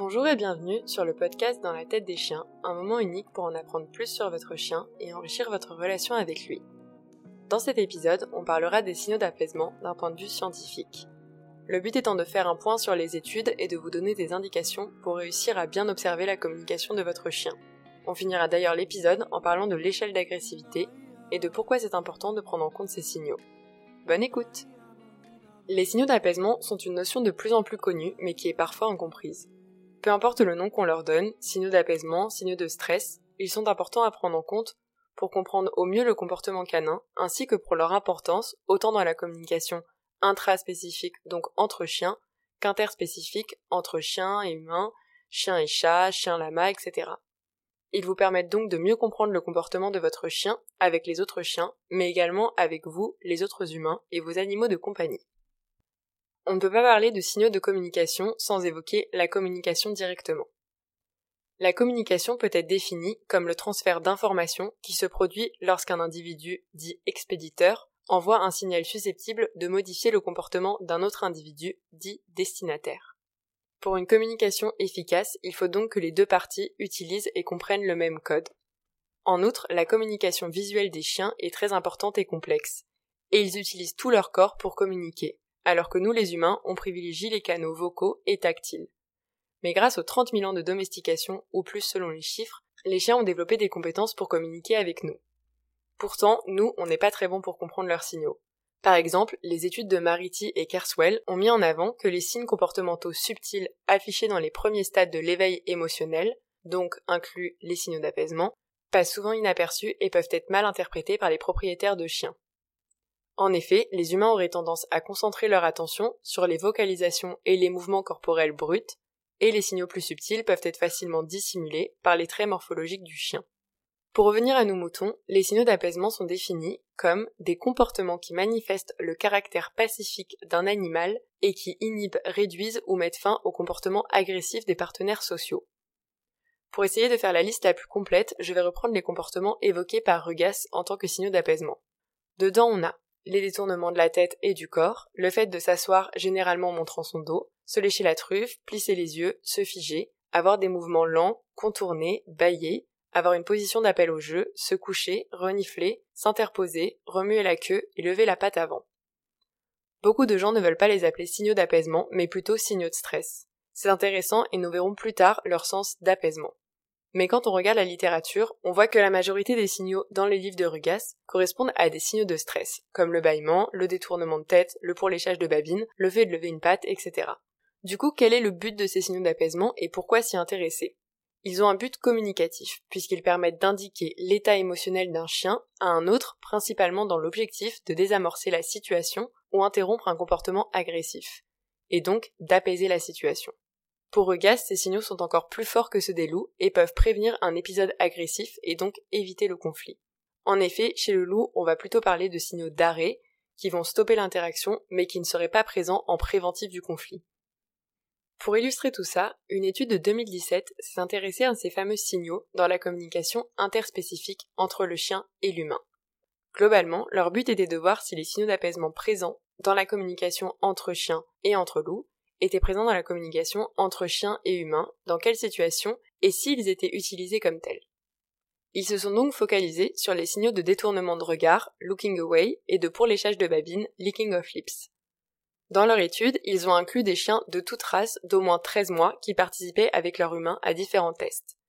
Bonjour et bienvenue sur le podcast Dans la tête des chiens, un moment unique pour en apprendre plus sur votre chien et enrichir votre relation avec lui. Dans cet épisode, on parlera des signaux d'apaisement d'un point de vue scientifique. Le but étant de faire un point sur les études et de vous donner des indications pour réussir à bien observer la communication de votre chien. On finira d'ailleurs l'épisode en parlant de l'échelle d'agressivité et de pourquoi c'est important de prendre en compte ces signaux. Bonne écoute Les signaux d'apaisement sont une notion de plus en plus connue mais qui est parfois incomprise. Peu importe le nom qu'on leur donne, signaux d'apaisement, signaux de stress, ils sont importants à prendre en compte pour comprendre au mieux le comportement canin, ainsi que pour leur importance, autant dans la communication intraspécifique, donc entre chiens, qu'interspécifique entre chiens et humains, chiens et chats, chiens lama, etc. Ils vous permettent donc de mieux comprendre le comportement de votre chien avec les autres chiens, mais également avec vous, les autres humains et vos animaux de compagnie. On ne peut pas parler de signaux de communication sans évoquer la communication directement. La communication peut être définie comme le transfert d'informations qui se produit lorsqu'un individu dit expéditeur envoie un signal susceptible de modifier le comportement d'un autre individu dit destinataire. Pour une communication efficace, il faut donc que les deux parties utilisent et comprennent le même code. En outre, la communication visuelle des chiens est très importante et complexe, et ils utilisent tout leur corps pour communiquer, alors que nous les humains, on privilégie les canaux vocaux et tactiles. Mais grâce aux 30 000 ans de domestication, ou plus selon les chiffres, les chiens ont développé des compétences pour communiquer avec nous. Pourtant, nous, on n'est pas très bons pour comprendre leurs signaux. Par exemple, les études de Mariti et Kerswell ont mis en avant que les signes comportementaux subtils affichés dans les premiers stades de l'éveil émotionnel, donc inclus les signaux d'apaisement, passent souvent inaperçus et peuvent être mal interprétés par les propriétaires de chiens. En effet, les humains auraient tendance à concentrer leur attention sur les vocalisations et les mouvements corporels bruts, et les signaux plus subtils peuvent être facilement dissimulés par les traits morphologiques du chien. Pour revenir à nos moutons, les signaux d'apaisement sont définis comme des comportements qui manifestent le caractère pacifique d'un animal et qui inhibent, réduisent ou mettent fin au comportement agressif des partenaires sociaux. Pour essayer de faire la liste la plus complète, je vais reprendre les comportements évoqués par Rugas en tant que signaux d'apaisement. Dedans, on a les détournements de la tête et du corps, le fait de s'asseoir généralement montrant son dos, se lécher la truffe, plisser les yeux, se figer, avoir des mouvements lents, contourner, bailler, avoir une position d'appel au jeu, se coucher, renifler, s'interposer, remuer la queue et lever la patte avant. Beaucoup de gens ne veulent pas les appeler signaux d'apaisement, mais plutôt signaux de stress. C'est intéressant et nous verrons plus tard leur sens d'apaisement. Mais quand on regarde la littérature, on voit que la majorité des signaux dans les livres de Rugas correspondent à des signaux de stress, comme le bâillement, le détournement de tête, le pourléchage de babine, le fait de lever une patte, etc. Du coup, quel est le but de ces signaux d'apaisement et pourquoi s'y intéresser? Ils ont un but communicatif, puisqu'ils permettent d'indiquer l'état émotionnel d'un chien à un autre, principalement dans l'objectif de désamorcer la situation ou interrompre un comportement agressif, et donc d'apaiser la situation. Pour Rugas, ces signaux sont encore plus forts que ceux des loups et peuvent prévenir un épisode agressif et donc éviter le conflit. En effet, chez le loup, on va plutôt parler de signaux d'arrêt qui vont stopper l'interaction mais qui ne seraient pas présents en préventif du conflit. Pour illustrer tout ça, une étude de 2017 s'est intéressée à ces fameux signaux dans la communication interspécifique entre le chien et l'humain. Globalement, leur but était de voir si les signaux d'apaisement présents dans la communication entre chiens et entre loups étaient présents dans la communication entre chiens et humains, dans quelles situations et s'ils étaient utilisés comme tels. Ils se sont donc focalisés sur les signaux de détournement de regard, looking away, et de pourléchage de babine, licking of lips. Dans leur étude, ils ont inclus des chiens de toute race d'au moins 13 mois qui participaient avec leur humain à différents tests.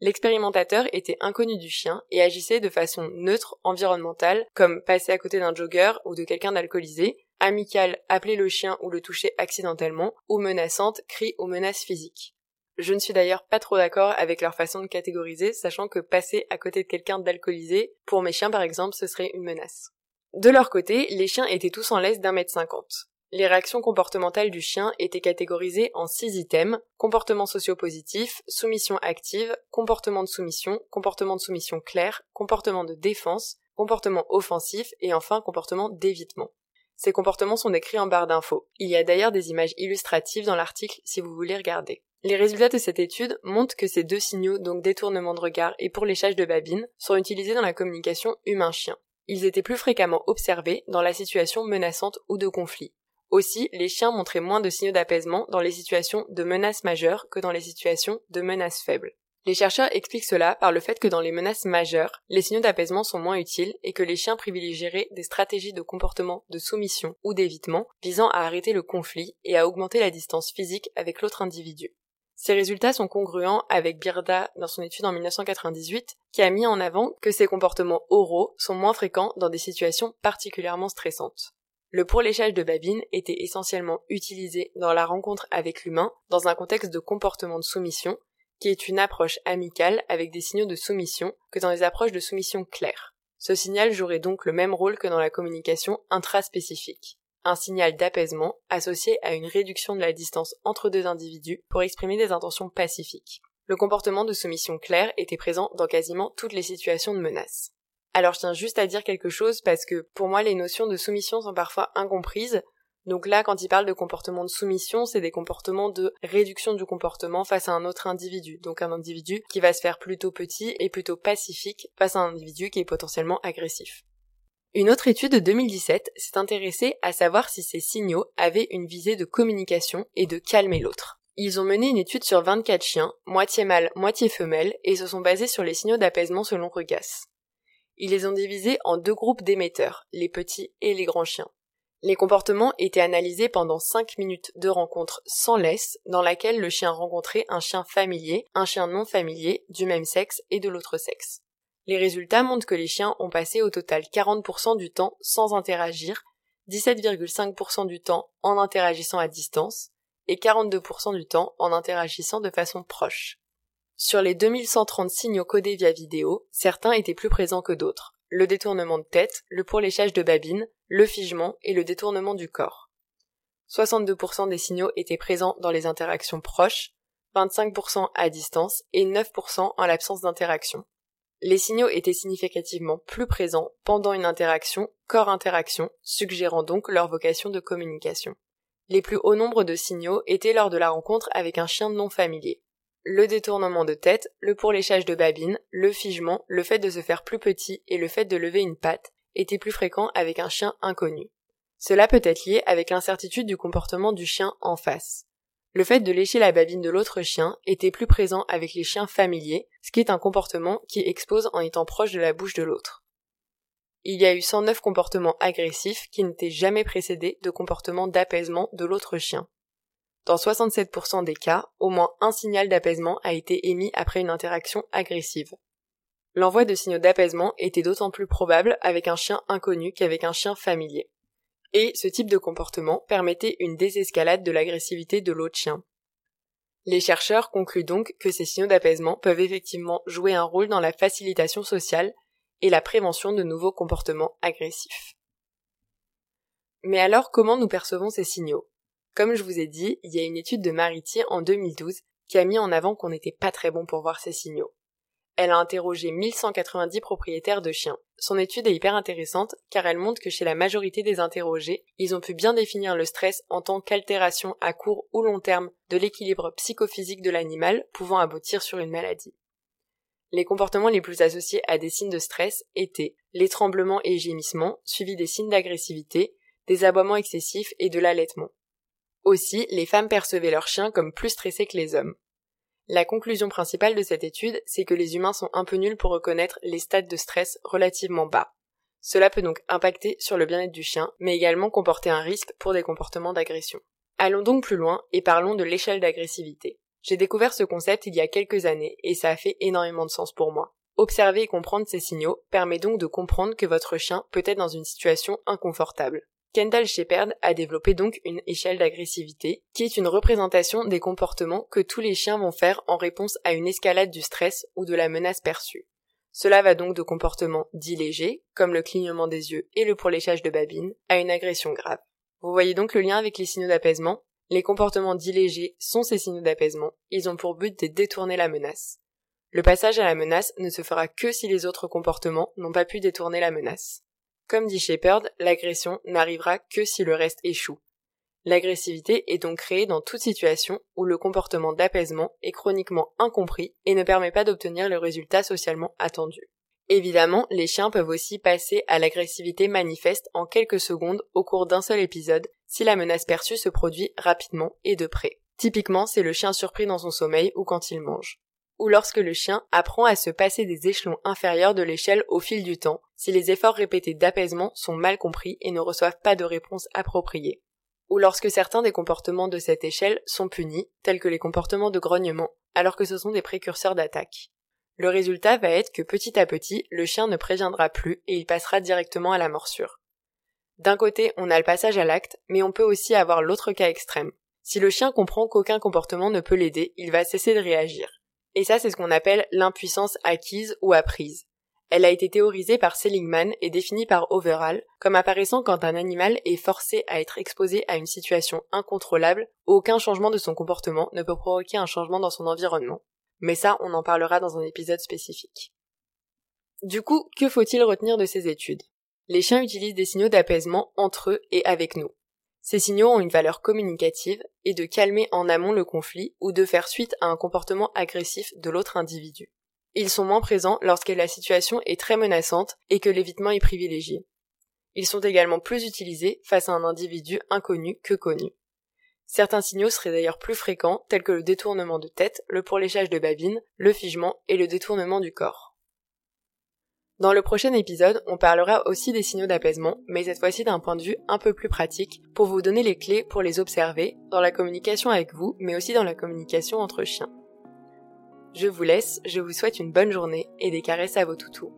L'expérimentateur était inconnu du chien et agissait de façon neutre environnementale, comme passer à côté d'un jogger ou de quelqu'un d'alcoolisé, amicale, appeler le chien ou le toucher accidentellement, ou menaçante, cri ou menace physique. Je ne suis d'ailleurs pas trop d'accord avec leur façon de catégoriser, sachant que passer à côté de quelqu'un d'alcoolisé, pour mes chiens par exemple, ce serait une menace. De leur côté, les chiens étaient tous en laisse d'un mètre cinquante. Les réactions comportementales du chien étaient catégorisées en six items comportement socio-positif, soumission active, comportement de soumission, comportement de soumission clair, comportement de défense, comportement offensif et enfin comportement d'évitement. Ces comportements sont décrits en barre d'infos. Il y a d'ailleurs des images illustratives dans l'article si vous voulez regarder. Les résultats de cette étude montrent que ces deux signaux, donc détournement de regard et pourléchage de babine, sont utilisés dans la communication humain-chien. Ils étaient plus fréquemment observés dans la situation menaçante ou de conflit. Aussi, les chiens montraient moins de signaux d'apaisement dans les situations de menaces majeures que dans les situations de menaces faibles. Les chercheurs expliquent cela par le fait que dans les menaces majeures, les signaux d'apaisement sont moins utiles et que les chiens privilégieraient des stratégies de comportement de soumission ou d'évitement visant à arrêter le conflit et à augmenter la distance physique avec l'autre individu. Ces résultats sont congruents avec Birda dans son étude en 1998 qui a mis en avant que ces comportements oraux sont moins fréquents dans des situations particulièrement stressantes. Le pourléchage de babine était essentiellement utilisé dans la rencontre avec l'humain dans un contexte de comportement de soumission qui est une approche amicale avec des signaux de soumission que dans les approches de soumission claires. Ce signal jouerait donc le même rôle que dans la communication intraspécifique. Un signal d'apaisement associé à une réduction de la distance entre deux individus pour exprimer des intentions pacifiques. Le comportement de soumission claire était présent dans quasiment toutes les situations de menace. Alors je tiens juste à dire quelque chose parce que pour moi les notions de soumission sont parfois incomprises donc là, quand il parle de comportement de soumission, c'est des comportements de réduction du comportement face à un autre individu. Donc un individu qui va se faire plutôt petit et plutôt pacifique face à un individu qui est potentiellement agressif. Une autre étude de 2017 s'est intéressée à savoir si ces signaux avaient une visée de communication et de calmer l'autre. Ils ont mené une étude sur 24 chiens, moitié mâles, moitié femelles, et se sont basés sur les signaux d'apaisement selon Regas. Ils les ont divisés en deux groupes d'émetteurs, les petits et les grands chiens. Les comportements étaient analysés pendant 5 minutes de rencontre sans laisse dans laquelle le chien rencontrait un chien familier, un chien non familier, du même sexe et de l'autre sexe. Les résultats montrent que les chiens ont passé au total 40% du temps sans interagir, 17,5% du temps en interagissant à distance et 42% du temps en interagissant de façon proche. Sur les 2130 signaux codés via vidéo, certains étaient plus présents que d'autres le détournement de tête, le pourléchage de babine, le figement et le détournement du corps. 62% des signaux étaient présents dans les interactions proches, 25% à distance et 9% en l'absence d'interaction. Les signaux étaient significativement plus présents pendant une interaction corps-interaction, suggérant donc leur vocation de communication. Les plus hauts nombres de signaux étaient lors de la rencontre avec un chien non familier le détournement de tête, le pourléchage de babine, le figement, le fait de se faire plus petit et le fait de lever une patte étaient plus fréquents avec un chien inconnu. Cela peut être lié avec l'incertitude du comportement du chien en face. Le fait de lécher la babine de l'autre chien était plus présent avec les chiens familiers, ce qui est un comportement qui expose en étant proche de la bouche de l'autre. Il y a eu 109 comportements agressifs qui n'étaient jamais précédés de comportements d'apaisement de l'autre chien. Dans 67% des cas, au moins un signal d'apaisement a été émis après une interaction agressive. L'envoi de signaux d'apaisement était d'autant plus probable avec un chien inconnu qu'avec un chien familier. Et ce type de comportement permettait une désescalade de l'agressivité de l'autre chien. Les chercheurs concluent donc que ces signaux d'apaisement peuvent effectivement jouer un rôle dans la facilitation sociale et la prévention de nouveaux comportements agressifs. Mais alors comment nous percevons ces signaux? Comme je vous ai dit, il y a une étude de Maritier en 2012 qui a mis en avant qu'on n'était pas très bon pour voir ces signaux. Elle a interrogé 1190 propriétaires de chiens. Son étude est hyper intéressante car elle montre que chez la majorité des interrogés, ils ont pu bien définir le stress en tant qu'altération à court ou long terme de l'équilibre psychophysique de l'animal pouvant aboutir sur une maladie. Les comportements les plus associés à des signes de stress étaient les tremblements et gémissements, suivis des signes d'agressivité, des aboiements excessifs et de l'allaitement. Aussi, les femmes percevaient leurs chiens comme plus stressés que les hommes. La conclusion principale de cette étude, c'est que les humains sont un peu nuls pour reconnaître les stades de stress relativement bas. Cela peut donc impacter sur le bien-être du chien, mais également comporter un risque pour des comportements d'agression. Allons donc plus loin et parlons de l'échelle d'agressivité. J'ai découvert ce concept il y a quelques années et ça a fait énormément de sens pour moi. Observer et comprendre ces signaux permet donc de comprendre que votre chien peut être dans une situation inconfortable. Kendall Shepard a développé donc une échelle d'agressivité, qui est une représentation des comportements que tous les chiens vont faire en réponse à une escalade du stress ou de la menace perçue. Cela va donc de comportements dits légers, comme le clignement des yeux et le pourléchage de babine, à une agression grave. Vous voyez donc le lien avec les signaux d'apaisement Les comportements dits légers sont ces signaux d'apaisement, ils ont pour but de détourner la menace. Le passage à la menace ne se fera que si les autres comportements n'ont pas pu détourner la menace. Comme dit Shepard, l'agression n'arrivera que si le reste échoue. L'agressivité est donc créée dans toute situation où le comportement d'apaisement est chroniquement incompris et ne permet pas d'obtenir le résultat socialement attendu. Évidemment, les chiens peuvent aussi passer à l'agressivité manifeste en quelques secondes au cours d'un seul épisode si la menace perçue se produit rapidement et de près. Typiquement, c'est le chien surpris dans son sommeil ou quand il mange. Ou lorsque le chien apprend à se passer des échelons inférieurs de l'échelle au fil du temps, si les efforts répétés d'apaisement sont mal compris et ne reçoivent pas de réponse appropriée. Ou lorsque certains des comportements de cette échelle sont punis, tels que les comportements de grognement, alors que ce sont des précurseurs d'attaque. Le résultat va être que petit à petit, le chien ne préviendra plus et il passera directement à la morsure. D'un côté, on a le passage à l'acte, mais on peut aussi avoir l'autre cas extrême. Si le chien comprend qu'aucun comportement ne peut l'aider, il va cesser de réagir. Et ça, c'est ce qu'on appelle l'impuissance acquise ou apprise. Elle a été théorisée par Seligman et définie par Overall comme apparaissant quand un animal est forcé à être exposé à une situation incontrôlable, aucun changement de son comportement ne peut provoquer un changement dans son environnement. Mais ça, on en parlera dans un épisode spécifique. Du coup, que faut-il retenir de ces études? Les chiens utilisent des signaux d'apaisement entre eux et avec nous. Ces signaux ont une valeur communicative et de calmer en amont le conflit ou de faire suite à un comportement agressif de l'autre individu. Ils sont moins présents lorsque la situation est très menaçante et que l'évitement est privilégié. Ils sont également plus utilisés face à un individu inconnu que connu. Certains signaux seraient d'ailleurs plus fréquents, tels que le détournement de tête, le pourléchage de babine, le figement et le détournement du corps. Dans le prochain épisode, on parlera aussi des signaux d'apaisement, mais cette fois-ci d'un point de vue un peu plus pratique, pour vous donner les clés pour les observer, dans la communication avec vous, mais aussi dans la communication entre chiens. Je vous laisse, je vous souhaite une bonne journée et des caresses à vos toutous.